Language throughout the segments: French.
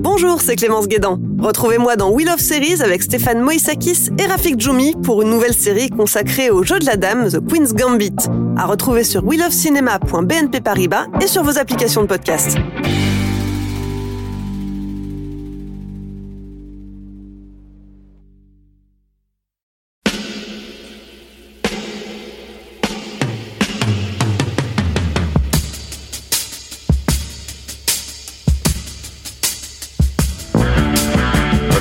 Bonjour, c'est Clémence Guédan. Retrouvez-moi dans Wheel of Series avec Stéphane Moïsakis et Rafik Djoumi pour une nouvelle série consacrée au jeu de la dame, The Queen's Gambit. À retrouver sur wheelofcinema.bnp Paribas et sur vos applications de podcast.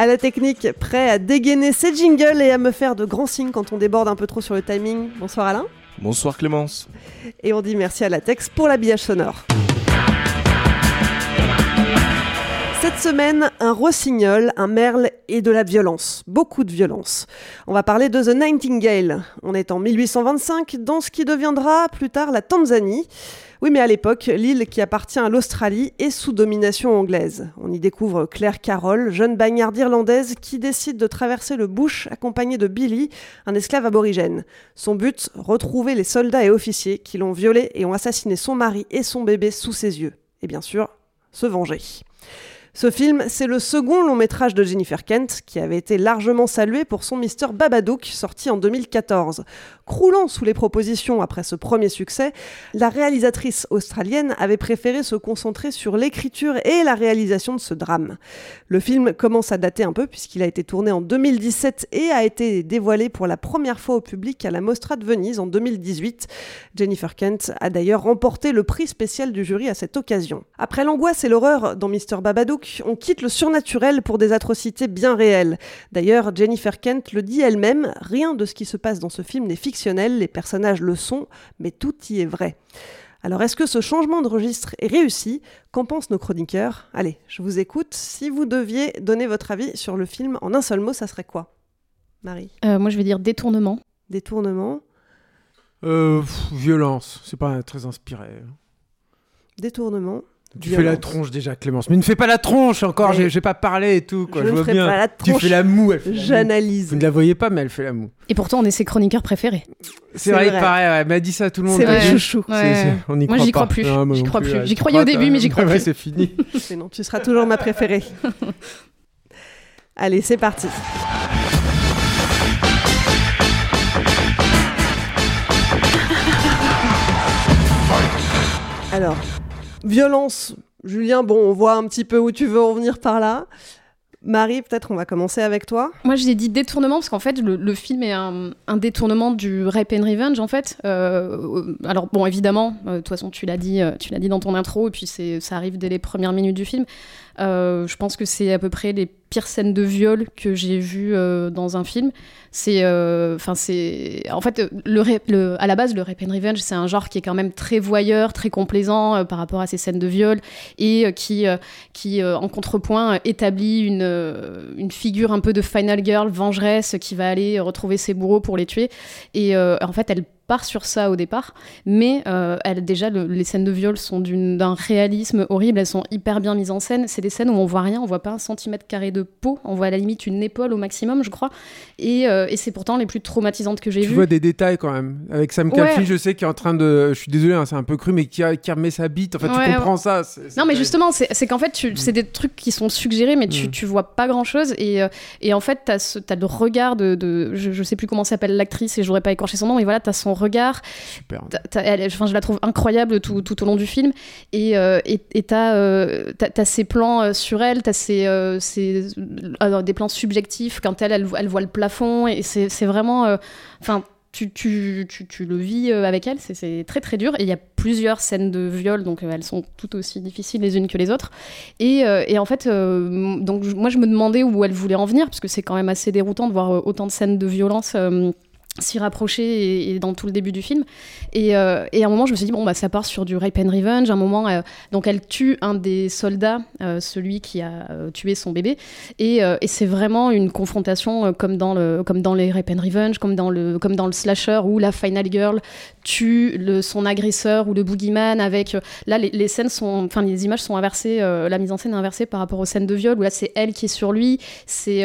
À la technique, prêt à dégainer ses jingles et à me faire de grands signes quand on déborde un peu trop sur le timing. Bonsoir Alain. Bonsoir Clémence. Et on dit merci à Latex pour l'habillage sonore. Cette semaine, un rossignol, un merle et de la violence. Beaucoup de violence. On va parler de The Nightingale. On est en 1825 dans ce qui deviendra plus tard la Tanzanie. Oui, mais à l'époque, l'île qui appartient à l'Australie est sous domination anglaise. On y découvre Claire Carroll, jeune bagnarde irlandaise qui décide de traverser le bush accompagnée de Billy, un esclave aborigène. Son but, retrouver les soldats et officiers qui l'ont violée et ont assassiné son mari et son bébé sous ses yeux. Et bien sûr, se venger. Ce film, c'est le second long métrage de Jennifer Kent, qui avait été largement salué pour son Mr Babadook, sorti en 2014. Croulant sous les propositions après ce premier succès, la réalisatrice australienne avait préféré se concentrer sur l'écriture et la réalisation de ce drame. Le film commence à dater un peu puisqu'il a été tourné en 2017 et a été dévoilé pour la première fois au public à la Mostra de Venise en 2018. Jennifer Kent a d'ailleurs remporté le prix spécial du jury à cette occasion. Après l'angoisse et l'horreur dans Mr Babadook, on quitte le surnaturel pour des atrocités bien réelles. D'ailleurs, Jennifer Kent le dit elle-même, rien de ce qui se passe dans ce film n'est fictionnel, les personnages le sont, mais tout y est vrai. Alors est-ce que ce changement de registre est réussi? Qu'en pensent nos chroniqueurs? Allez, je vous écoute. Si vous deviez donner votre avis sur le film en un seul mot, ça serait quoi? Marie? Euh, Moi, je vais dire détournement. Détournement Euh, pff, violence, c'est pas très inspiré. Détournement Tu fais la tronche déjà, Clémence. Mais ne fais pas la tronche encore, j'ai pas parlé et tout. Quoi. Je Je, ne vois ferai bien. pas la tu fais la moue, elle fait la moue. J'analyse. Vous ne la voyez pas, mais elle fait la moue. Et pourtant, on est ses chroniqueurs préférés. C'est vrai, il paraît, ouais, elle m'a dit ça à tout le monde. C'est vrai, chouchou. Ouais. on y Moi, j'y crois plus. Moi J'y crois plus. J'y croyais au début, mais j'y crois Ouais, plus. c'est fini. Mais non, tu seras toujours ma préférée. Allez, c'est parti. Alors, violence, Julien, bon, on voit un petit peu où tu veux en venir par là. Marie, peut-être on va commencer avec toi. Moi, j'ai dit détournement parce qu'en fait, le, film est un, détournement du Rape and Revenge, en fait. Euh, alors, bon, évidemment, euh, de toute façon, tu l'as dit, euh, tu l'as dit dans ton intro, et puis ça arrive dès les premières minutes du film. Euh, je pense que c'est à peu près les pires scènes de viol que j'ai vues euh, dans un film. C'est, euh, enfin, c'est, en fait, le, le- à la base, le rape and revenge, c'est un genre qui est quand même très voyeur, très complaisant par rapport à ces scènes de viol et qui, qui en contrepoint, établit une, une figure un peu de final girl vengeresse qui va aller retrouver ses bourreaux pour les tuer. Et en fait, elle part sur ça au départ, mais euh, elle, déjà le- les scènes de viol sont d'un réalisme horrible, elles sont hyper bien mises en scène. C'est des scènes où on voit rien, on voit pas un centimètre carré de peau, on voit à la limite une épaule au maximum, je crois. Et, euh, et c'est pourtant les plus traumatisantes que j'ai Tu vues. vois des détails quand même. Avec Sam Ouais. Caffey, je sais, qui est en train de. Je suis désolé, hein, c'est un peu cru, mais qui, a, qui remet sa bite. En fait, Ouais, tu comprends ça. Non, mais justement, c'est qu'en fait, tu- c'est des trucs qui sont suggérés, mais tu, Mm. tu vois pas grand chose. Et, euh, et en fait, t'as t'as le regard de. de- je, je sais plus comment s'appelle l'actrice et j'aurais pas écorché son nom, mais voilà, t'as son regard. Super. T'as- t'as- elle- enfin, je la trouve incroyable tout, tout au long du film. Et euh, t'as euh, ces plans euh, sur elle, t'as ces, euh, ces- euh, des plans subjectifs quand elle, elle, voit- elle voit le plafond. Et c'est vraiment. euh, Enfin. tu, tu, tu, tu le vis euh, avec elle, c'est- très très dur. Et il y a plusieurs scènes de viol, donc euh, elles sont toutes aussi difficiles les unes que les autres. Et, euh, et en fait, euh, donc moi je me demandais où elle voulait en venir, parce que c'est quand même assez déroutant de voir euh, autant de scènes de violence. euh, s'y rapprocher et, dans tout le début du film. Et, euh, et à un moment je me suis dit bon bah ça part sur du rape and revenge. À un moment euh, donc elle tue un des soldats euh, celui qui a tué son bébé. Et, et c'est vraiment une confrontation comme dans le comme dans les rape and revenge comme dans le comme dans le slasher où la final girl tue le, son agresseur ou le boogeyman avec là les, scènes sont enfin les images sont inversées la mise en scène est inversée par rapport aux scènes de viol où là c'est elle qui est sur lui. C'est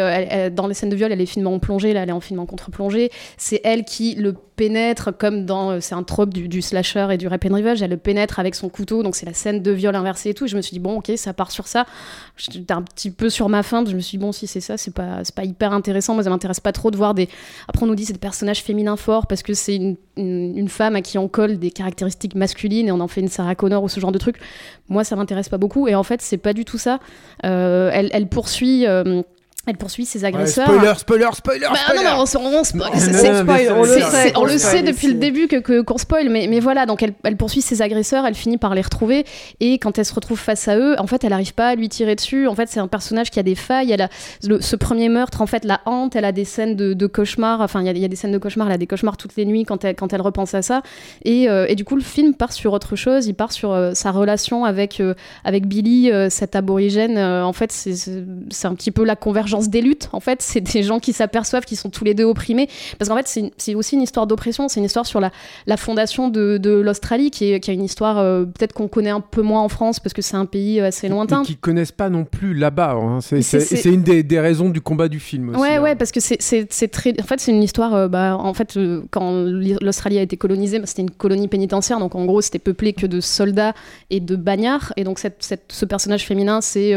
dans les scènes de viol elle est filmée en plongée là elle est en film en contre-plongée. C'est elle qui le pénètre comme dans euh, c'est un trope du, du slasher et du rap and revenge elle le pénètre avec son couteau donc c'est la scène de viol inversée et tout je me suis dit bon ok ça part sur ça. J'étais un petit peu sur ma fin je me suis dit bon si c'est ça c'est pas pas hyper intéressant moi ça m'intéresse pas trop de voir des après on nous dit c'est des personnages féminins forts parce que c'est une, une, une femme à qui on colle des caractéristiques masculines et on en fait une Sarah Connor ou ce genre de truc. Moi ça m'intéresse pas beaucoup et en fait c'est pas du tout ça. Euh, elle, elle poursuit euh, elle poursuit ses Ouais, agresseurs spoiler, spoiler, spoiler, bah, spoiler. non, non, on, se- on spoil. On le sait, depuis le début que que- qu'on spoil, mais, mais voilà, donc elle, elle poursuit ses agresseurs, elle finit par les retrouver, et quand elle se retrouve face à eux, en fait, elle n'arrive pas à lui tirer dessus. En fait, c'est un personnage qui a des failles. Elle a le- ce premier meurtre, en fait, la hante. Elle a des scènes de, de cauchemars. Enfin, il y, a- il y a des scènes de cauchemars. Elle a des cauchemars toutes les nuits quand elle, quand elle repense à ça. Et, euh, et du coup, le film part sur autre chose. Il part sur euh, sa relation avec euh, avec Billy, euh, cet aborigène. Euh, en fait, c'est c'est c'est un petit peu la convergence des luttes. En fait, c'est des gens qui s'aperçoivent qu'ils sont tous les deux opprimés. Parce qu'en fait, c'est aussi une histoire d'oppression. C'est une histoire sur la, la fondation de, de l'Australie, qui, qui a une histoire euh, peut-être qu'on connaît un peu moins en France parce que c'est un pays euh, assez lointain. Mais qui connaissent pas non plus là-bas. hein. C'est une des, des raisons du combat du film aussi. Ouais, hein. ouais, parce que c'est- très. En fait, c'est une histoire. euh, bah, en fait, euh, quand l'I- l'Australie a été colonisée, bah, c'était une colonie pénitentiaire. Donc, en gros, c'était peuplé que de soldats et de bagnards. Et donc, cette, cette- ce personnage féminin, c'est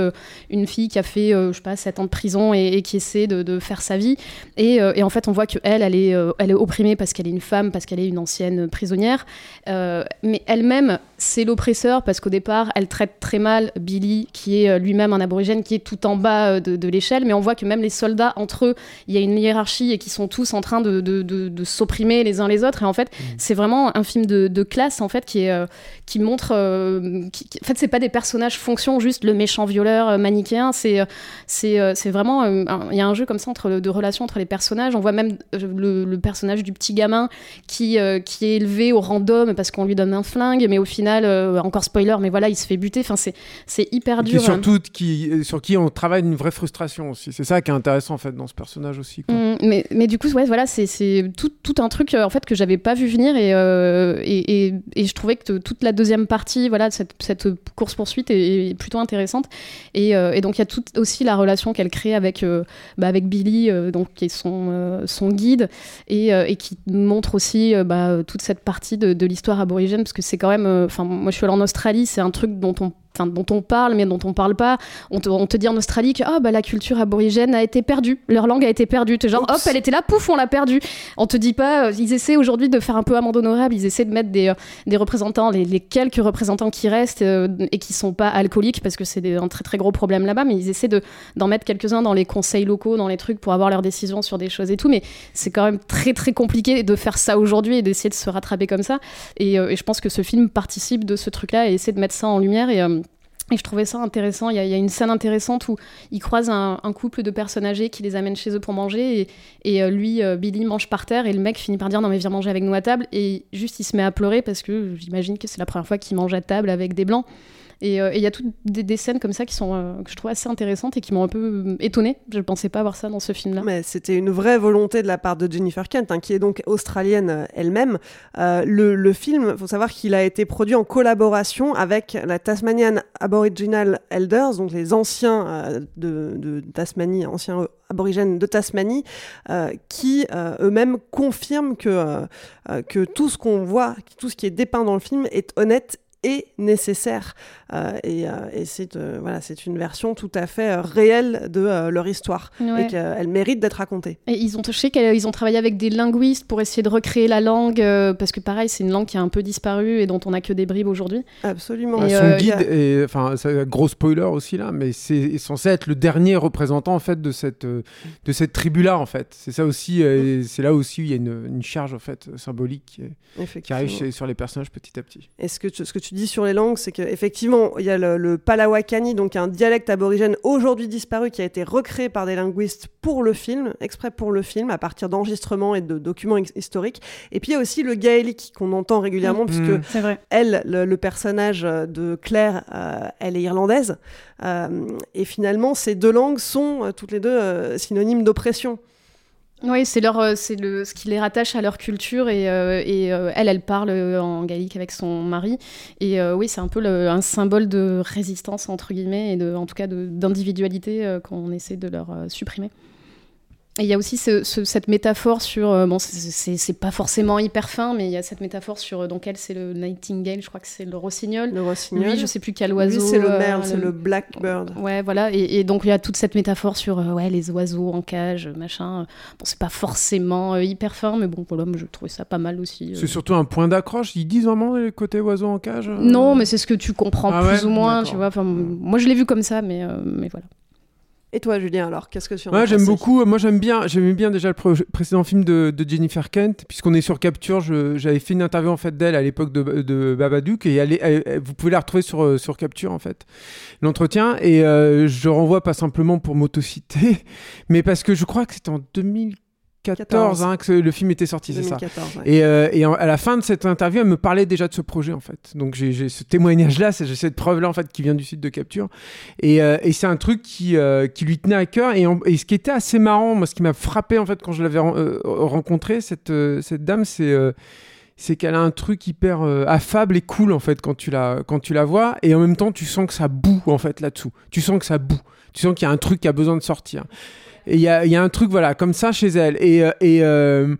une fille qui a fait, je sais pas, 7 ans de prison et, qui essaie de, faire sa vie. Et, euh, et en fait, on voit que elle, euh, elle est opprimée parce qu'elle est une femme, parce qu'elle est une ancienne prisonnière. Euh, mais elle-même, c'est l'oppresseur parce qu'au départ, elle traite très mal Billy, qui est euh, lui-même un aborigène, qui est tout en bas euh, de, de l'échelle. Mais on voit que même les soldats, entre eux, il y a une hiérarchie et qui sont tous en train de, de, de- de s'opprimer les uns les autres. Et en fait, c'est vraiment un film de, classe, en fait, qui, est, euh, qui montre. euh, qui- qui- en fait, c'est pas des personnages fonction, juste le méchant violeur manichéen. C'est c'est c'est vraiment. euh, Il y a un jeu comme ça entre, de relations entre les personnages. On voit même le, le personnage du petit gamin qui, qui est élevé au random parce qu'on lui donne un flingue, mais au final, euh, encore spoiler, mais voilà, il se fait buter. Enfin, c'est c'est hyper Et dur. hein. surtout qui, sur qui on travaille une vraie frustration aussi. C'est ça qui est intéressant en fait dans ce personnage aussi. quoi. Mm, mais, mais du coup, ouais, voilà, c'est- c'est tout, tout un truc euh, en fait que j'avais pas vu venir et, euh, et, et, et je trouvais que toute la deuxième partie, voilà, cette, cette course poursuite est, est plutôt intéressante. Et, euh, et donc il y a tout aussi la relation qu'elle crée avec euh, bah, avec Billy, euh, donc qui est son euh, son guide et, euh, et qui montre aussi euh, bah, toute cette partie de, de l'histoire aborigène parce que c'est quand même, euh, enfin moi je suis allée en Australie, c'est un truc dont on dont on parle mais dont on parle pas. On te, on te dit en Australie que ah, bah, la culture aborigène a été perdue, leur langue a été perdue. T'es genre hop, elle était là, pouf, on l'a perdue. On te dit pas, euh, ils essaient aujourd'hui de faire un peu amende honorable, ils essaient de mettre des, euh, des représentants, les, les quelques représentants qui restent euh, et qui sont pas alcooliques parce que c'est un très très gros problème là-bas, mais ils essaient de d'en mettre quelques-uns dans les conseils locaux, dans les trucs pour avoir leurs décisions sur des choses et tout. Mais c'est quand même très très compliqué de faire ça aujourd'hui et d'essayer de se rattraper comme ça. Et, et je pense que ce film participe de ce truc-là et essaie de mettre ça en lumière et et je trouvais ça intéressant. Il y, a, une scène intéressante où ils croisent un, un couple de personnes âgées qui les amènent chez eux pour manger. Et, et, euh, lui, euh, Billy, mange par terre. Et le mec finit par dire Non, mais viens manger avec nous à table. Et juste, il se met à pleurer parce que j'imagine que c'est la première fois qu'il mange à table avec des blancs. Et euh, et il y a toutes des, scènes comme ça qui sont, euh, que je trouve assez intéressantes et qui m'ont un peu euh, étonnée. Je ne pensais pas avoir ça dans ce film-là. Mais c'était une vraie volonté de la part de Jennifer Kent, hein, qui est donc australienne elle-même. Le, film, il faut savoir qu'il a été produit en collaboration avec la Tasmanian Aboriginal Elders, donc les anciens de, Tasmanie, anciens aborigènes de Tasmanie, qui eux-mêmes confirment que, que tout ce qu'on voit, tout ce qui est dépeint dans le film est honnête nécessaire. Euh, et euh, et c'est euh, voilà, c'est une version tout à fait euh, réelle de euh, leur histoire Ouais. et qu'elle mérite d'être racontée. Et ils ont touché qu'ils ont travaillé avec des linguistes pour essayer de recréer la langue, euh, parce que pareil, c'est une langue qui a un peu disparu et dont on a que des bribes aujourd'hui. Absolument. Ah, Et, son euh, guide, y a- est- enfin, gros spoiler aussi là, mais c'est censé être le dernier représentant en fait de cette de cette tribu-là en fait. C'est ça aussi, euh, c'est là aussi où il y a une, une charge en fait symbolique qui, arrive chez- sur les personnages petit à petit. Et ce que, tu, ce que tu dis sur les langues, c'est qu'effectivement, il y a le, le Palawakani, donc un dialecte aborigène aujourd'hui disparu qui a été recréé par des linguistes pour le film, exprès pour le film, à partir d'enregistrements et de documents historiques. Et puis il y a aussi le gaélique qu'on entend régulièrement, Mm. puisque Mm. Vrai. elle, le, le personnage euh, de Claire, euh, elle est irlandaise. Euh, et finalement, ces deux langues sont toutes les deux synonymes d'oppression. Oui, c'est leur, euh, c'est le, ce qui les rattache à leur culture et, euh, et euh, elle, elle parle en gaélique avec son mari et oui, c'est un peu un symbole de résistance entre guillemets et de, en tout cas d'individualité qu'on essaie de leur supprimer. Et il y a aussi ce- ce- cette métaphore sur, euh, bon, c'est- pas forcément hyper fin, mais il y a cette métaphore sur, euh, donc elle, c'est le nightingale, je crois que c'est le rossignol. Le rossignol. Lui, je sais plus quel Lui, oiseau. c'est le euh, merle, c'est le blackbird. Ouais, voilà. Et, et donc, il y a toute cette métaphore sur euh, ouais, les oiseaux en cage, machin. Bon, c'est pas forcément euh, hyper fin, mais bon, voilà, moi, je trouvais ça pas mal aussi. euh. C'est surtout un point d'accroche. Ils disent vraiment le côté oiseau en cage. euh? Non, mais c'est ce que tu comprends Ah plus ouais ou moins, tu vois. Enfin, moi, je l'ai vu comme ça, mais, euh, mais voilà. Et toi, Julien, alors, qu'est-ce que tu en as Ouais, j'aime beaucoup. Moi, j'aime bien. J'aimais bien déjà le pré- précédent film de, de Jennifer Kent, puisqu'on est sur Capture. J'avais fait une interview en fait d'elle à l'époque de, de Babadook, et elle est- elle- elle- vous pouvez la retrouver sur euh, sur Capture en fait. L'entretien et euh, je renvoie pas simplement pour m'autociter, mais parce que je crois que c'était en 2014 14. hein, que le film était sorti, c'est ça. 2014, ouais. Et, euh, et en- à la fin de cette interview, elle me parlait déjà de ce projet en fait. Donc j'ai ce témoignage-là, c'est- j'ai cette preuve-là en fait qui vient du site de capture. Et, euh, et c'est un truc qui, euh, qui lui tenait à cœur. Et, en- et ce qui était assez marrant, moi, ce qui m'a frappé en fait quand je l'avais ren- rencontrée, cette, cette dame, c'est c'est qu'elle a un truc hyper euh, affable et cool en fait quand tu la quand tu la vois. Et en même temps, tu sens que ça boue en fait là-dessous. Tu sens que ça boue. Tu sens qu'il y a un truc qui a besoin de sortir. Et il y a, y a un truc, voilà, comme ça chez elle. Et, euh, et, euh,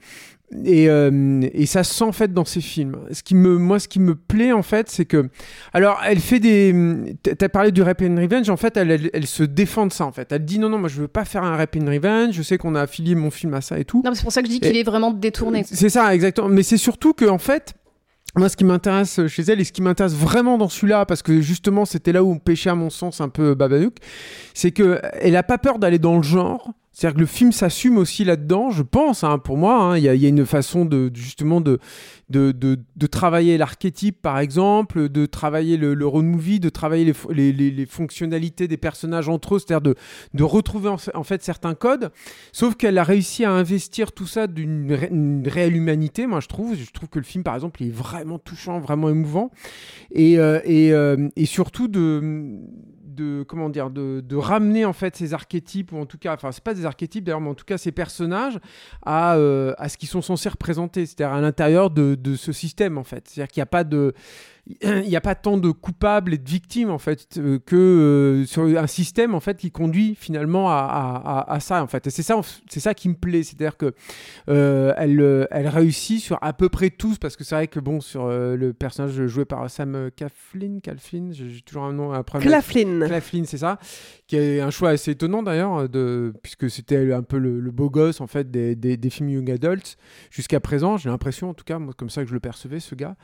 et, euh, et ça se sent en fait dans ses films. Ce qui me, moi, ce qui me plaît en fait, c'est que, alors, elle fait des. T'as parlé du Rap and Revenge. En fait, elle, elle, elle se défend de ça. En fait, elle dit non, non, moi, je veux pas faire un Rap and Revenge. Je sais qu'on a affilié mon film à ça et tout. Non, c'est pour ça que je dis qu'il est vraiment détourné. C'est ça, exactement. Mais c'est surtout que, en fait, moi, ce qui m'intéresse chez elle et ce qui m'intéresse vraiment dans celui-là, parce que justement, c'était là où on pêchait, à mon sens, un peu Babadook, c'est que elle a pas peur d'aller dans le genre. C'est-à-dire que le film s'assume aussi là-dedans, je pense, hein, pour moi. hein. Il y, a- une façon de justement de, travailler l'archétype, par exemple, de travailler le, le road movie, de travailler les, fo- les, les- les fonctionnalités des personnages entre eux, c'est-à-dire de, retrouver en, fait certains codes. Sauf qu'elle a réussi à investir tout ça d'une ré- une réelle humanité, moi je trouve. Je trouve que le film, par exemple, est vraiment touchant, vraiment émouvant. Et, euh, euh, et surtout de de comment dire de, de ramener en fait ces archétypes ou en tout cas enfin c'est pas des archétypes d'ailleurs mais en tout cas ces personnages à, euh, à ce qu'ils sont censés représenter c'est-à-dire à l'intérieur de, de ce système en fait. C'est-à-dire qu'il n'y a pas de il n'y a pas tant de coupables et de victimes en fait euh, que euh, sur un système en fait qui conduit finalement à, à- ça en fait et c'est ça c'est ça qui me plaît c'est-à-dire que euh, elle elle réussit sur à peu près tous parce que c'est vrai que bon sur le personnage joué par Sam Claflin Claflin j'ai toujours un nom après Claflin. Claflin, c'est ça, qui est un choix assez étonnant d'ailleurs, de, puisque c'était un peu le, le beau gosse en fait des, des, des films young adults jusqu'à présent. J'ai l'impression, en tout cas, moi, comme ça que je le percevais, ce gars.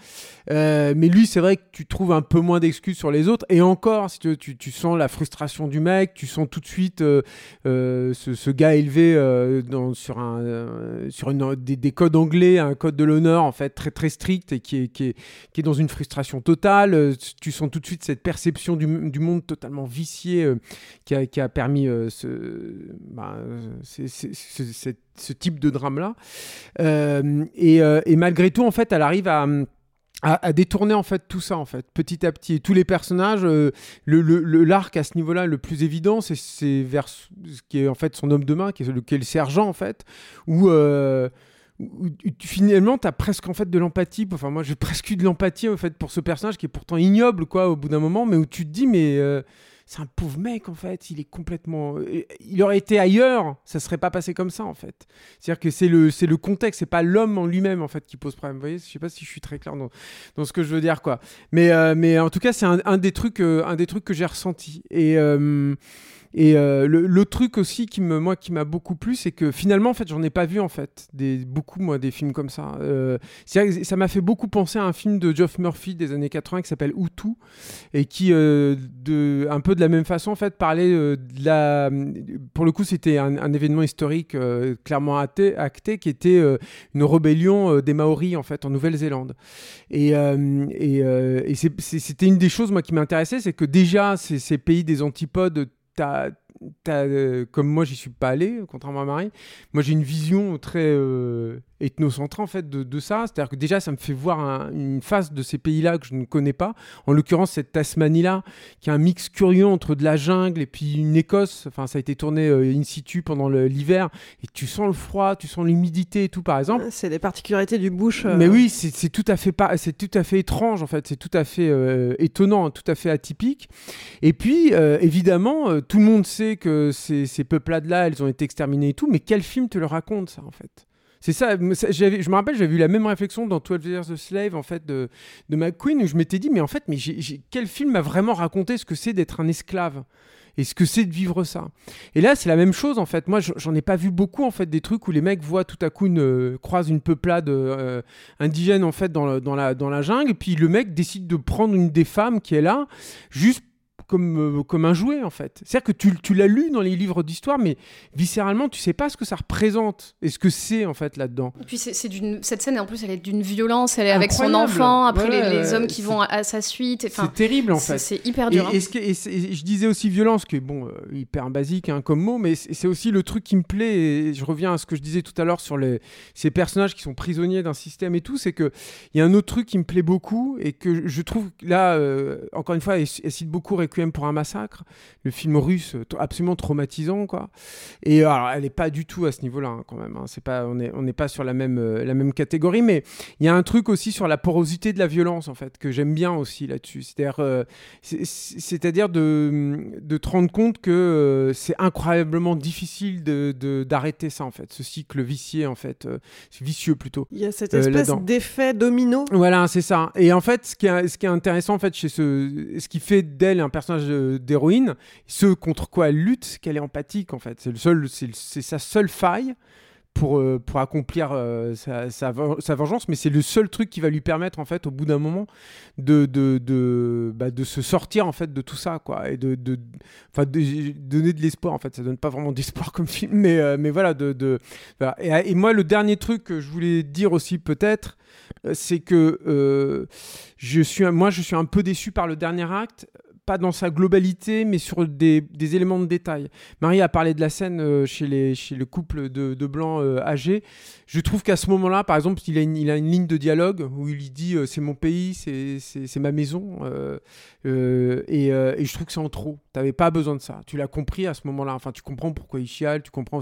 Euh, mais lui, c'est vrai que tu trouves un peu moins d'excuses sur les autres. Et encore, si tu, sens la frustration du mec, tu sens tout de suite euh, euh, ce, gars élevé euh, dans, sur, des, des codes anglais, un code de l'honneur en fait très très strict et qui est, dans une frustration totale. Tu sens tout de suite cette perception du, monde totalement vicié qui, a, permis ce, bah, ce, type de drame-là. Et, malgré tout, en fait, elle arrive à, à détourner en fait tout ça en fait petit à petit. Et tous les personnages euh, le le- l'arc à ce niveau-là le plus évident c'est c'est vers qui est en fait son homme de main qui est le, sergent en fait où euh, finalement tu as presque en fait de l'empathie. Enfin moi j'ai presque eu de l'empathie en fait pour ce personnage qui est pourtant ignoble quoi au bout d'un moment mais où tu te dis mais euh, c'est un pauvre mec en fait, il est complètement. euh, Il aurait été ailleurs, ça serait pas passé comme ça en fait. C'est-à-dire que c'est le, c'est le contexte, c'est pas l'homme en lui-même en fait qui pose problème. Vous voyez, je sais pas si je suis très clair dans, ce que je veux dire quoi. Mais, euh, en tout cas, c'est un, un des trucs, euh, un des trucs que j'ai ressenti. Et et euh, le, truc aussi qui me, moi, qui m'a beaucoup plu, c'est que finalement, en fait, j'en ai pas vu en fait beaucoup moi des films comme ça. Euh, ça m'a fait beaucoup penser à un film de Geoff Murphy des années 80 qui s'appelle Hutu et qui, euh, un peu de la même façon, en fait, parlait de la. Pour le coup, c'était un, événement historique clairement acté, qui était une rébellion des Maoris en fait en Nouvelle-Zélande. Et, c'était une des choses moi qui m'intéressait, c'est que déjà ces pays des antipodes, t'as t'as, euh, comme moi j'y suis pas allé, contrairement à Marie, moi j'ai une vision très euh, ethnocentrée en fait de, de ça. C'est-à-dire que déjà ça me fait voir un- une face de ces pays-là que je ne connais pas. En l'occurrence cette Tasmanie-là, qui est un mix curieux entre de la jungle et puis une Écosse. Enfin ça a été tourné euh, in situ pendant l'hiver et tu sens le froid, tu sens l'humidité et tout par exemple. C'est les particularités du bush. euh, Mais oui, c'est tout à fait pas, c'est tout à fait étrange en fait, c'est tout à fait euh, étonnant, tout à fait atypique. Et puis euh, évidemment, tout le monde sait que ces, ces peuplades-là, elles ont été exterminées et tout, mais quel film te le raconte ça en fait? C'est ça, je me rappelle, j'avais eu la même réflexion dans 12 Years a Slave, en fait, de, McQueen, où je m'étais dit, mais en fait, mais quel film m'a vraiment raconté ce que c'est d'être un esclave et ce que c'est de vivre ça? Et là, c'est la même chose, en fait. Moi, j'en ai pas vu beaucoup, en fait, des trucs où les mecs voient tout à coup une, euh, croisent une peuplade euh, indigène, en fait, dans, la, dans la jungle, et puis le mec décide de prendre une des femmes qui est là, juste comme, euh, comme un jouet en fait. C'est-à-dire que tu, tu l'as lu dans les livres d'histoire, mais viscéralement, tu sais pas ce que ça représente et ce que c'est en fait là-dedans. Et puis c'est d'une cette scène en plus elle est d'une violence, elle est avec son enfant, après Ouais, les, les hommes qui vont à, à sa suite. Enfin, C'est terrible en fait. C'est hyper dur. hein. et ce que- et je disais aussi violence, qui est bon, euh, hyper basique hein, comme mot, mais c'est aussi le truc qui me plaît. Et je reviens à ce que je disais tout à l'heure sur les, ces personnages qui sont prisonniers d'un système et tout. C'est que il y a un autre truc qui me plaît beaucoup et que je trouve là, euh, encore une fois, elle, elle cite beaucoup Requiem pour un massacre, le film russe euh, absolument traumatisant, quoi. Et alors, elle est pas du tout à ce niveau-là hein, quand même. hein. C'est pas, on n'est on n'est pas sur la même, euh, la même catégorie, mais il y a un truc aussi sur la porosité de la violence en fait que j'aime bien aussi là-dessus. C'est-à-dire, euh, c'est- c'est-à-dire de, de te rendre compte que euh, c'est incroyablement difficile de, d'arrêter ça en fait, ce cycle vicié en fait, euh, vicieux plutôt. Il y a cette Euh, espèce d'effet domino. Voilà, c'est ça. Et en fait, ce qui est, ce qui est intéressant en fait chez ce, ce qui fait d'elle un personnage euh, d'héroïne, ce contre quoi elle lutte, qu'elle est empathique en fait. C'est sa seule faille pour, euh, pour accomplir euh, sa, sa, ven- sa vengeance, mais c'est le seul truc qui va lui permettre en fait au bout d'un moment de, de, de, bah, de se sortir en fait de tout ça quoi et de, de, donner de l'espoir en fait. Ça donne pas vraiment d'espoir comme film, mais, mais voilà. De, voilà. Et, moi, le dernier truc que je voulais dire aussi peut-être, c'est que je suis, moi, je suis un peu déçu par le dernier acte, pas dans sa globalité, mais sur des, éléments de détail. Marie a parlé de la scène euh, chez, les, chez le couple de, blancs euh, âgés. Je trouve qu'à ce moment-là, par exemple, il a, une, il a une ligne de dialogue où il dit euh, c'est mon pays, c'est- ma maison. et je trouve que c'est en trop. T'avais pas besoin de ça. Tu l'as compris à ce moment-là. Enfin, tu comprends pourquoi il chiale, tu comprends.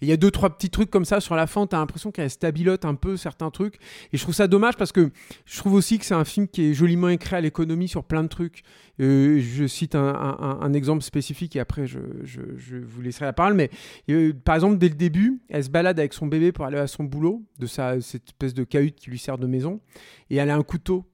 il y a deux, trois petits trucs comme ça sur la fin. T'as l'impression qu'elle stabilote un peu certains trucs. Et je trouve ça dommage parce que je trouve aussi que c'est un film qui est joliment écrit à l'économie sur plein de trucs. Euh, je cite un, exemple spécifique et après je vous laisserai la parole. Mais euh, par exemple, dès le début, elle se balade avec son bébé pour aller à son boulot, de sa, cette espèce de cahute qui lui sert de maison, et elle a un couteau.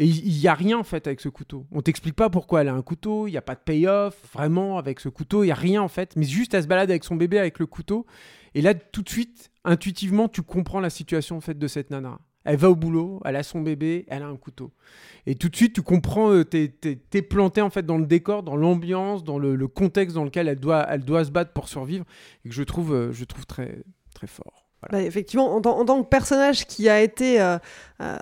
Et il n'y a rien en fait avec ce couteau. On t'explique pas pourquoi elle a un couteau, il n'y a pas de payoff, vraiment avec ce couteau, il n'y a rien en fait, mais juste elle se balade avec son bébé avec le couteau. Et là, tout de suite, intuitivement, tu comprends la situation en fait de cette nana. Elle va au boulot, elle a son bébé, elle a un couteau. Et tout de suite, tu comprends, euh, t'es, planté en fait dans le décor, dans l'ambiance, dans le, contexte dans lequel elle doit, elle doit se battre pour survivre, et que je trouve, euh, très fort. Voilà. Bah, effectivement, en, tant- en tant que personnage qui a été euh, euh,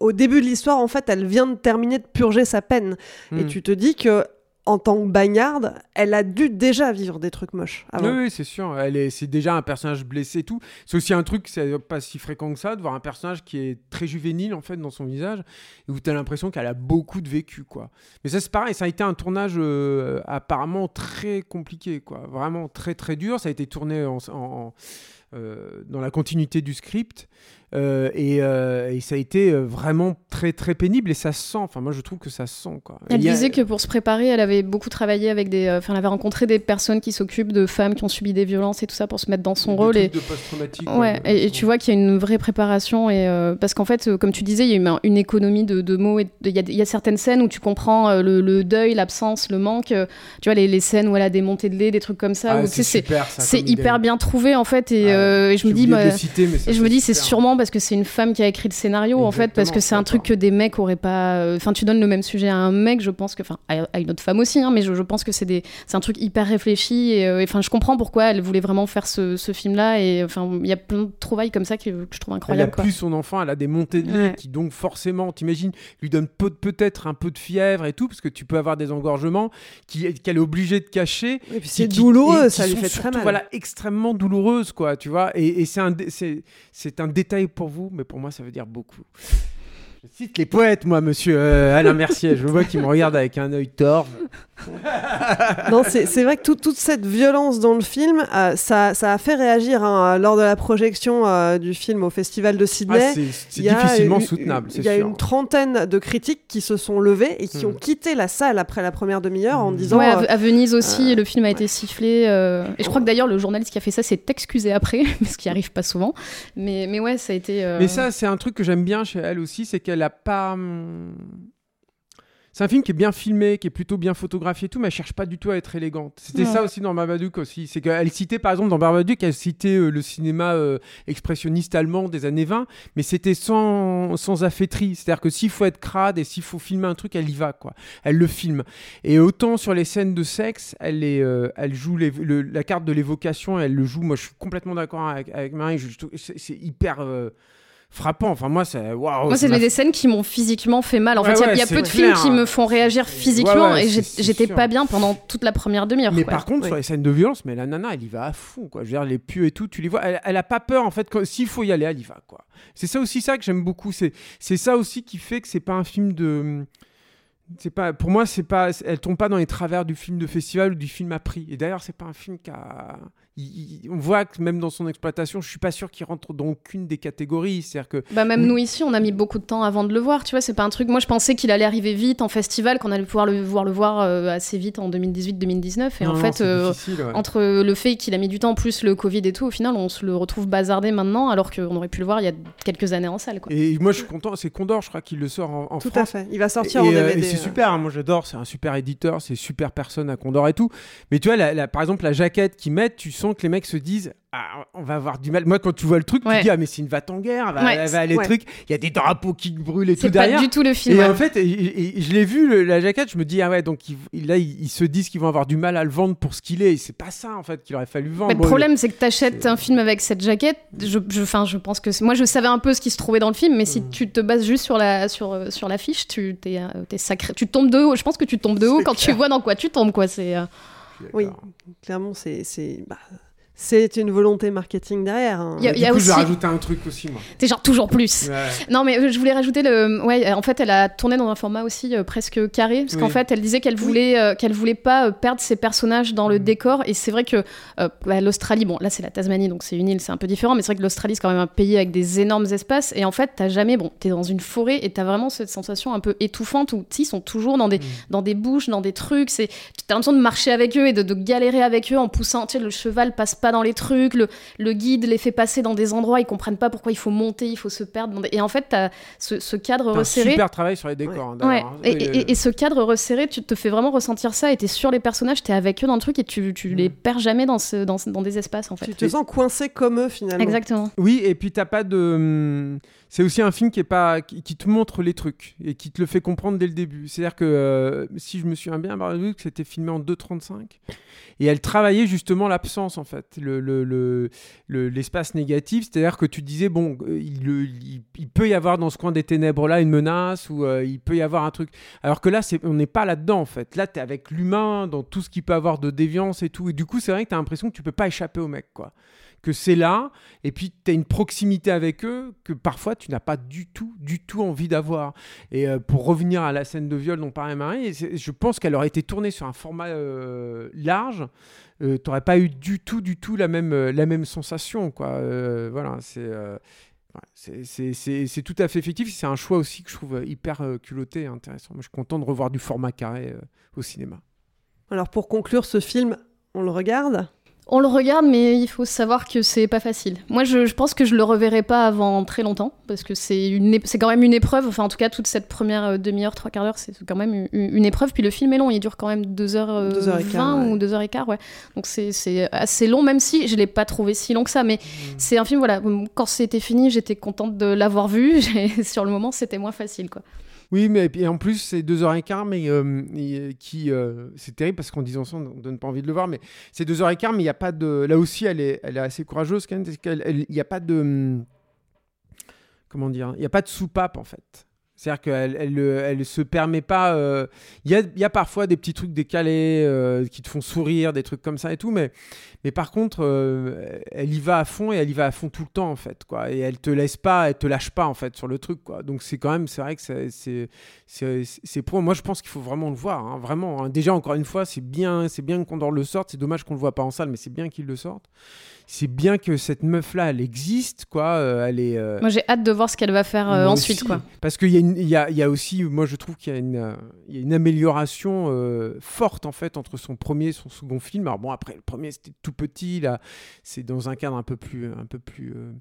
au début de l'histoire, en fait, elle vient de terminer de purger sa peine. Et Mm. tu te dis que en tant que bagnarde, elle a dû déjà vivre des trucs moches avant. Oui, oui, c'est sûr. Elle est, c'est déjà un personnage blessé et tout. C'est aussi un truc, c'est pas si fréquent que ça, de voir un personnage qui est très juvénile en fait dans son visage, et où tu as l'impression qu'elle a beaucoup de vécu, quoi. Mais ça, c'est pareil, ça a été un tournage euh, apparemment très compliqué, quoi. Vraiment très très dur. Ça a été tourné en- en- dans la continuité du script. Euh, et, euh, et ça a été euh, vraiment très très pénible et ça se sent. Enfin, moi je trouve que ça se sent quoi. Elle a- disait que pour se préparer, elle avait beaucoup travaillé avec des. euh, Enfin, elle avait rencontré des personnes qui s'occupent de femmes qui ont subi des violences et tout ça pour se mettre dans son des rôle. trucs Et, de post-traumatique, ouais, ouais, et, et tu vois qu'il y a une vraie préparation. Et, euh, parce qu'en fait, euh, comme tu disais, il y a eu un- une économie de, de mots. et Il y, a- il y a certaines scènes où tu comprends euh, le, le deuil, l'absence, le manque. euh, tu vois, les, les scènes où elle a des montées de lait, des trucs comme ça. Ah, c'est super, hyper idée. bien trouvé en fait. Et, euh, je me dis. bah, citer, et je me c'est dis, c'est super. sûrement parce que c'est une femme qui a écrit le scénario en fait, parce que c'est un truc que des mecs auraient pas. euh, Enfin, tu donnes le même sujet à un mec, je pense que. Enfin, à, une autre femme aussi, hein, mais je, je pense que c'est des, c'est un truc hyper réfléchi. Et euh, et, enfin, je comprends pourquoi elle voulait vraiment faire ce, ce film-là. Et enfin, il y a plein de trouvailles comme ça que, que je trouve Elle a incroyables. quoi. plus son enfant, elle a des montées de lait Ouais. qui donc forcément, t'imagines, lui donne peu- peut-être un peu de fièvre et tout, parce que tu peux avoir des engorgements qu'elle est obligée de cacher. Et puis c'est douloureux, et ça lui fait très surtout, mal. Voilà, extrêmement douloureuses, quoi, tu vois. Et, et c'est un, c'est un détail pour vous, mais pour moi, ça veut dire beaucoup. Je cite les poètes, moi, monsieur euh, Alain Mercier. Je vois qu'il me regarde avec un œil torve. non, c'est vrai que tout- toute cette violence dans le film, euh, ça, ça a fait réagir hein, lors de la projection euh, du film au Festival de Sydney. Ah, c'est, c'est difficilement une- soutenable, c'est Il y a sûr. une trentaine de critiques qui se sont levées et qui Hmm. ont quitté la salle après la première demi-heure en Hmm. disant. Ouais, à, euh, à Venise aussi, le film a été sifflé. euh, et je crois que d'ailleurs, le journaliste qui a fait ça s'est excusé après, ce qui arrive pas souvent. Mais, mais ouais, ça a été. euh, Mais ça, c'est un truc que j'aime bien chez elle aussi, c'est qu'elle a pas. hum, C'est un film qui est bien filmé, qui est plutôt bien photographié et tout, mais elle cherche pas du tout à être élégante. C'était Ouais. ça aussi dans Babadook aussi. C'est qu'elle citait, par exemple, dans Babadook, elle citait euh, le cinéma euh, expressionniste allemand des années 20, mais c'était sans, sans affaîtrie. C'est-à-dire que s'il faut être crade et s'il faut filmer un truc, elle y va, quoi. Elle le filme. Et autant sur les scènes de sexe, elle, est, euh, elle joue les- le- la carte de l'évocation, elle le joue. Moi, je suis complètement d'accord avec, avec Marie. C'est hyper. Frappant. Enfin, moi, c'est waouh. Moi, c'est des scènes qui m'ont physiquement fait mal. En Ouais, fait, il y a- y peu de clair. films qui me font réagir physiquement Ouais, et j'étais pas bien pendant toute la première demi-heure. Mais quoi. par contre, sur les scènes de violence, mais la nana, elle y va à fond, quoi. Je veux dire, les pieux et tout, tu les vois. Elle, elle a pas peur, en fait. S'il faut y aller, elle y va, quoi. C'est ça aussi, ça que j'aime beaucoup. C'est, c'est ça aussi qui fait que c'est pas un film de. C'est pas, pour moi, c'est pas, elle tombe pas dans les travers du film de festival ou du film à prix. Et d'ailleurs, c'est pas un film qui a. il- il- on voit que même dans son exploitation, je suis pas sûr qu'il rentre dans aucune des catégories. C'est-à-dire que. Bah même nous ici, on a mis beaucoup de temps avant de le voir. Tu vois, c'est pas un truc. Moi, je pensais qu'il allait arriver vite en festival, qu'on allait pouvoir le voir le voir euh, assez vite en 2018-2019. Et Non, en fait, euh, ouais. entre le fait qu'il a mis du temps plus le Covid et tout, au final, on se le retrouve bazardé maintenant, alors qu'on aurait pu le voir il y a quelques années en salle. Quoi. Et moi, je suis content. C'est Condor, je crois, qu'il le sort en, en Tout France. à fait. Il va sortir et, en euh, DVD. et c'est euh. super, hein, moi j'adore, c'est un super éditeur, c'est super personne à Condor et tout. Mais tu vois, la- la- par exemple, la jaquette qu'ils mettent, tu sens que les mecs se disent ah, on va avoir du mal. Moi, quand tu vois le truc, Ouais. tu dis ah, mais c'est une en guerre, elle va, Ouais, elle va aller ouais. truc. Il y a des drapeaux qui brûlent et tout C'est pas derrière. du tout le film. Et en fait, et- et- et je l'ai vu, le- la jaquette, je me dis, ah ouais, donc là, ils, ils se disent qu'ils vont avoir du mal à le vendre pour ce qu'il est. C'est pas ça, en fait, qu'il aurait fallu vendre. Le problème, c'est que t'achètes un film avec cette jaquette. Je, je, pense que moi, je savais un peu ce qui se trouvait dans le film, mais si Mm. tu te bases juste sur la sur euh, sur l'affiche, tu t'es euh, t'es sacré. Tu tombes de haut. Je pense que tu tombes de haut quand tu vois dans quoi tu tombes, quoi. C'est euh, Oui, clairement, c'est c'est bah, c'est une volonté marketing derrière. hein. Y a- du il y a coup, je vais rajouter un truc aussi, moi. t'es genre toujours plus. Ouais. Non, mais euh, je voulais rajouter le. Ouais, en fait, elle a tourné dans un format aussi euh, presque carré, parce Oui. qu'en fait, elle disait qu'elle voulait, euh, qu'elle voulait pas perdre ses personnages dans le Mm. décor. Et c'est vrai que euh, bah, l'Australie, bon, là c'est la Tasmanie, donc c'est une île, c'est un peu différent, mais c'est vrai que l'Australie c'est quand même un pays avec des énormes espaces. Et en fait, t'as jamais, bon, t'es dans une forêt et t'as vraiment cette sensation un peu étouffante où ils sont toujours dans des, Mm. dans des bouches, dans des trucs. C'est, t'as l'impression de marcher avec eux et de, de galérer avec eux en poussant. Tu sais, le cheval passe pas dans les trucs, le, le guide les fait passer dans des endroits, ils comprennent pas pourquoi il faut monter, il faut se perdre. Et en fait, t'as ce, ce cadre un resserré. super travail sur les décors. hein, Ouais, hein. et, Oui, et- et ce cadre resserré, tu te fais vraiment ressentir ça, et t'es sur les personnages, t'es avec eux dans le truc, et tu, tu les perds jamais dans, ce, dans, ce- dans des espaces, en fait. Tu te sens coincé comme eux finalement. Exactement. Oui, et puis t'as pas de. hum, C'est aussi un film qui est pas qui, te montre les trucs et qui te le fait comprendre dès le début. C'est-à-dire que euh, si je me souviens bien, c'était filmé en 2.35 et elle travaillait justement l'absence en fait. Le, le, l'espace négatif, c'est-à-dire que tu disais, bon, euh, il, peut y avoir dans ce coin des ténèbres-là une menace, ou euh, il peut y avoir un truc. Alors que là, on n'est pas là-dedans, en fait. Là, tu es avec l'humain, dans tout ce qui peut avoir de déviance et tout. Et du coup, c'est vrai que tu l'impression que tu peux pas échapper au mec, quoi. Que c'est là, et puis tu as une proximité avec eux que parfois tu n'as pas du tout, du tout envie d'avoir. Et euh, pour revenir à la scène de viol dont parlait Marie, je pense qu'elle aurait été tournée sur un format euh, large. Euh, T'aurais pas eu du tout, du tout la même, euh, la même sensation, quoi. Voilà, c'est. c'est- tout à fait effectif. C'est un choix aussi que je trouve hyper culotté et intéressant. Moi, je suis content de revoir du format carré au cinéma. Alors pour conclure ce film, on le regarde? On le regarde, mais il faut savoir que c'est pas facile. Moi, je, je pense que je le reverrai pas avant très longtemps, parce que c'est une, é- c'est quand même une épreuve. Enfin, en tout cas, toute cette première euh, demi-heure, trois quarts d'heure, c'est quand même une, une épreuve. Puis le film est long, il dure quand même 2h20 Deux heures et quart, ouais. ou 2h15, ouais. Donc c'est c'est assez long, même si je l'ai pas trouvé si long que ça. Mais Mmh. c'est un film, voilà, quand c'était fini, j'étais contente de l'avoir vu. Sur le moment, c'était moins facile, quoi. Oui, mais et en plus, c'est deux heures et quart, mais euh, qui. euh, c'est terrible parce qu'en disant ça, on ne donne pas envie de le voir, mais c'est deux heures et quart, mais il n'y a pas de. Là aussi, elle est, elle est assez courageuse quand même, parce qu'elle- elle- Il n'y a pas de. hum, Comment dire Il n'y a pas de soupape, en fait. C'est-à-dire qu'elle elle, euh, elle se permet pas. euh, Il y, a, y a parfois des petits trucs décalés euh, qui te font sourire, des trucs comme ça et tout, mais, mais par contre, euh, elle y va à fond et elle y va à fond tout le temps en fait, quoi. Et elle te laisse pas, elle te lâche pas en fait sur le truc, quoi. Donc c'est quand même, c'est vrai que c'est, c'est, pro. Moi, je pense qu'il faut vraiment le voir, hein, vraiment. hein. Déjà, encore une fois, c'est bien, c'est bien qu'on le sorte. C'est dommage qu'on le voit pas en salle, mais c'est bien qu'il le sorte. C'est bien que cette meuf là, elle existe, quoi. Elle est. Moi, j'ai hâte de voir ce qu'elle va faire ensuite, aussi. quoi. Parce qu'il y, a une- il y a, aussi, moi je trouve qu'il y a une, amélioration euh, forte en fait entre son premier et son second film. Alors bon, après le premier c'était tout petit, là c'est dans un cadre un peu plus, un peu plus, euh,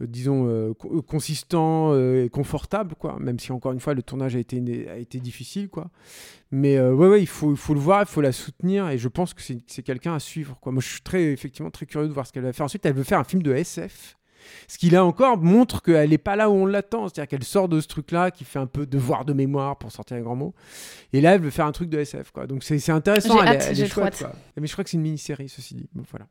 euh, disons co- consistant et confortable quoi. Même si encore une fois le tournage a été, a été difficile quoi. Mais ouais, il faut, il faut le voir, il faut la soutenir et je pense que c'est quelqu'un à suivre quoi. Moi je suis très, effectivement très curieux de voir ce qu'elle va faire. Ensuite elle veut faire un film de SF. Ce qui là encore montre qu'elle n'est pas là où on l'attend. C'est-à-dire qu'elle sort de ce truc-là qui fait un peu devoir de mémoire pour sortir un grand mot. Et là, elle veut faire un truc de SF. Quoi. Donc c'est intéressant. J'ai elle, est- hâte, elle est j'ai trop chouette, hâte. quoi. Mais je crois que c'est une mini-série, ceci dit. Bon, voilà.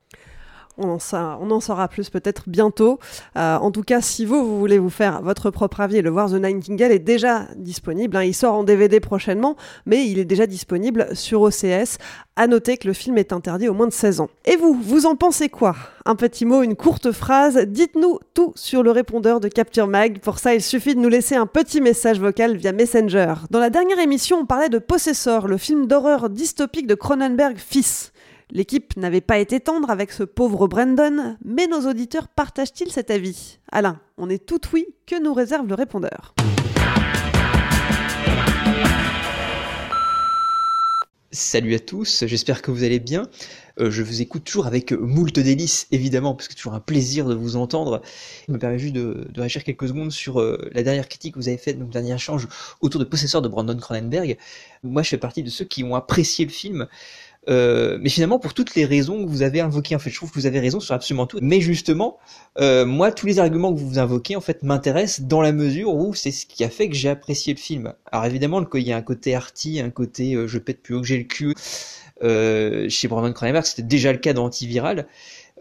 On en, saura plus peut-être bientôt. Euh, en tout cas, si vous, vous voulez vous faire votre propre avis le voir, The Nightingale est déjà disponible. hein. Il sort en DVD prochainement, mais il est déjà disponible sur OCS. À noter que le film est interdit aux moins de 16 ans. Et vous, vous en pensez quoi? Un petit mot, une courte phrase. Dites-nous tout sur le répondeur de Capture Mag. Pour ça, il suffit de nous laisser un petit message vocal via Messenger. Dans la dernière émission, on parlait de Possessor, le film d'horreur dystopique de Cronenberg fils. L'équipe n'avait pas été tendre avec ce pauvre Brandon, mais nos auditeurs partagent-ils cet avis? Alain, on est tout oui, que nous réserve le répondeur Salut à tous, j'espère que vous allez bien. Euh, je vous écoute toujours avec moult délices, évidemment, parce que c'est toujours un plaisir de vous entendre. Il me permet juste de, réagir quelques secondes sur euh, la dernière critique que vous avez faite, donc le dernier échange autour de Possesseur de Brandon Cronenberg. Moi, je fais partie de ceux qui ont apprécié le film. Euh, mais finalement, pour toutes les raisons que vous avez invoquées, en fait, je trouve que vous avez raison sur absolument tout. Mais justement, euh, moi, tous les arguments que vous invoquez, en fait, m'intéressent dans la mesure où c'est ce qui a fait que j'ai apprécié le film. Alors évidemment, il y a un côté arty, un côté euh, je pète plus haut que j'ai le cul. Euh, chez Brandon Cronenberg, c'était déjà le cas dans Antiviral.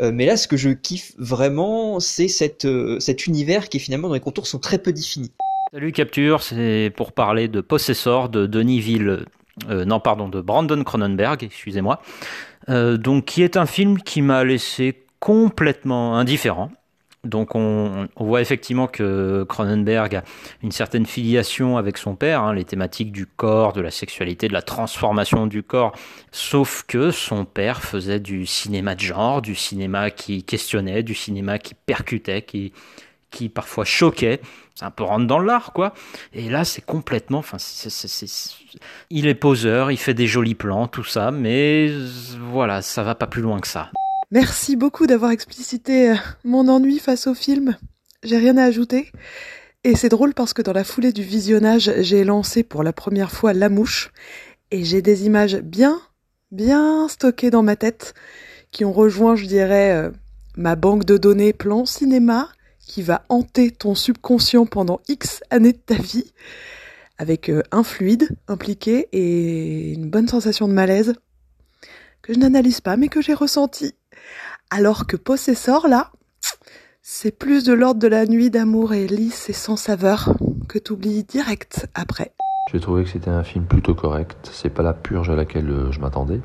Euh, mais là, ce que je kiffe vraiment, c'est cette, cet univers qui finalement dans les contours sont très peu définis. Salut Capture, c'est pour parler de Possessor de Denis Ville, euh, non pardon, de Brandon Cronenberg, excusez-moi, Euh, donc qui est un film qui m'a laissé complètement indifférent. Donc on, voit effectivement que Cronenberg a une certaine filiation avec son père, hein, les thématiques du corps, de la sexualité, de la transformation du corps, sauf que son père faisait du cinéma de genre, du cinéma qui questionnait, du cinéma qui percutait, qui, qui parfois choquait. C'est un peu rentre dans l'art, quoi. Et là, c'est complètement. Enfin, il est poseur, il fait des jolis plans, tout ça, mais voilà, ça va pas plus loin que ça. Merci beaucoup d'avoir explicité euh, mon ennui face au film. J'ai rien à ajouter. Et c'est drôle parce que dans la foulée du visionnage, j'ai lancé pour la première fois La Mouche. Et j'ai des images bien, bien stockées dans ma tête qui ont rejoint, je dirais, euh, ma banque de données plan cinéma qui va hanter ton subconscient pendant X années de ta vie avec euh, un fluide impliqué et une bonne sensation de malaise que je n'analyse pas mais que j'ai ressenti. Alors que Possessor, là, c'est plus de l'ordre de la nuit d'amour et lisse et sans saveur que t'oublies direct après. J'ai trouvé que c'était un film plutôt correct. C'est pas la purge à laquelle euh, je m'attendais.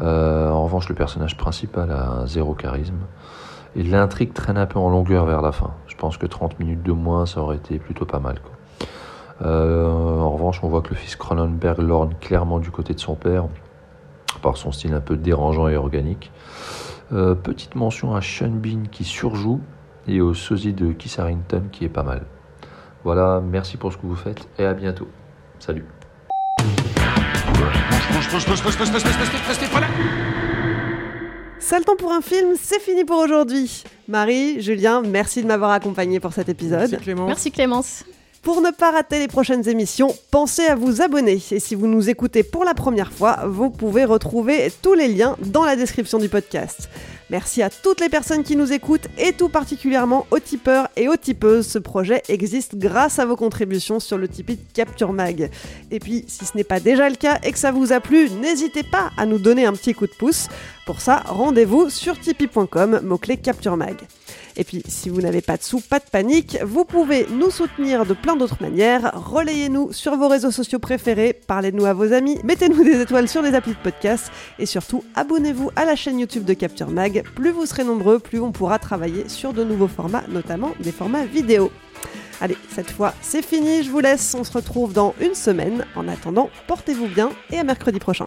Euh, en revanche, le personnage principal a un zéro charisme. Et l'intrigue traîne un peu en longueur vers la fin. Je pense que 30 minutes de moins, ça aurait été plutôt pas mal. Euh, en revanche, on voit que le fils Cronenberg lorne clairement du côté de son père, par son style un peu dérangeant et organique. petite mention à Sean Bean qui surjoue et au sosie de Kiss Harrington qui est pas mal. Voilà, merci pour ce que vous faites et à bientôt. Salut. Seul temps pour un film, c'est fini pour aujourd'hui. Marie, Julien, merci de m'avoir accompagné pour cet épisode. Merci Clémence. Merci Clémence. Pour ne pas rater les prochaines émissions, pensez à vous abonner. Et si vous nous écoutez pour la première fois, vous pouvez retrouver tous les liens dans la description du podcast. Merci à toutes les personnes qui nous écoutent et tout particulièrement aux tipeurs et aux tipeuses. Ce projet existe grâce à vos contributions sur le Tipeee de Capture Mag. Et puis, si ce n'est pas déjà le cas et que ça vous a plu, n'hésitez pas à nous donner un petit coup de pouce. Pour ça, rendez-vous sur tipeee.com, mot-clé Capture Mag. Et puis, si vous n'avez pas de sous, pas de panique, vous pouvez nous soutenir de plein d'autres manières. Relayez-nous sur vos réseaux sociaux préférés, parlez de nous à vos amis, mettez-nous des étoiles sur les applis de podcast et surtout, abonnez-vous à la chaîne YouTube de Capture Mag. Plus vous serez nombreux, plus on pourra travailler sur de nouveaux formats, notamment des formats vidéo. Allez, cette fois, c'est fini, je vous laisse, on se retrouve dans une semaine. En attendant, portez-vous bien et à mercredi prochain.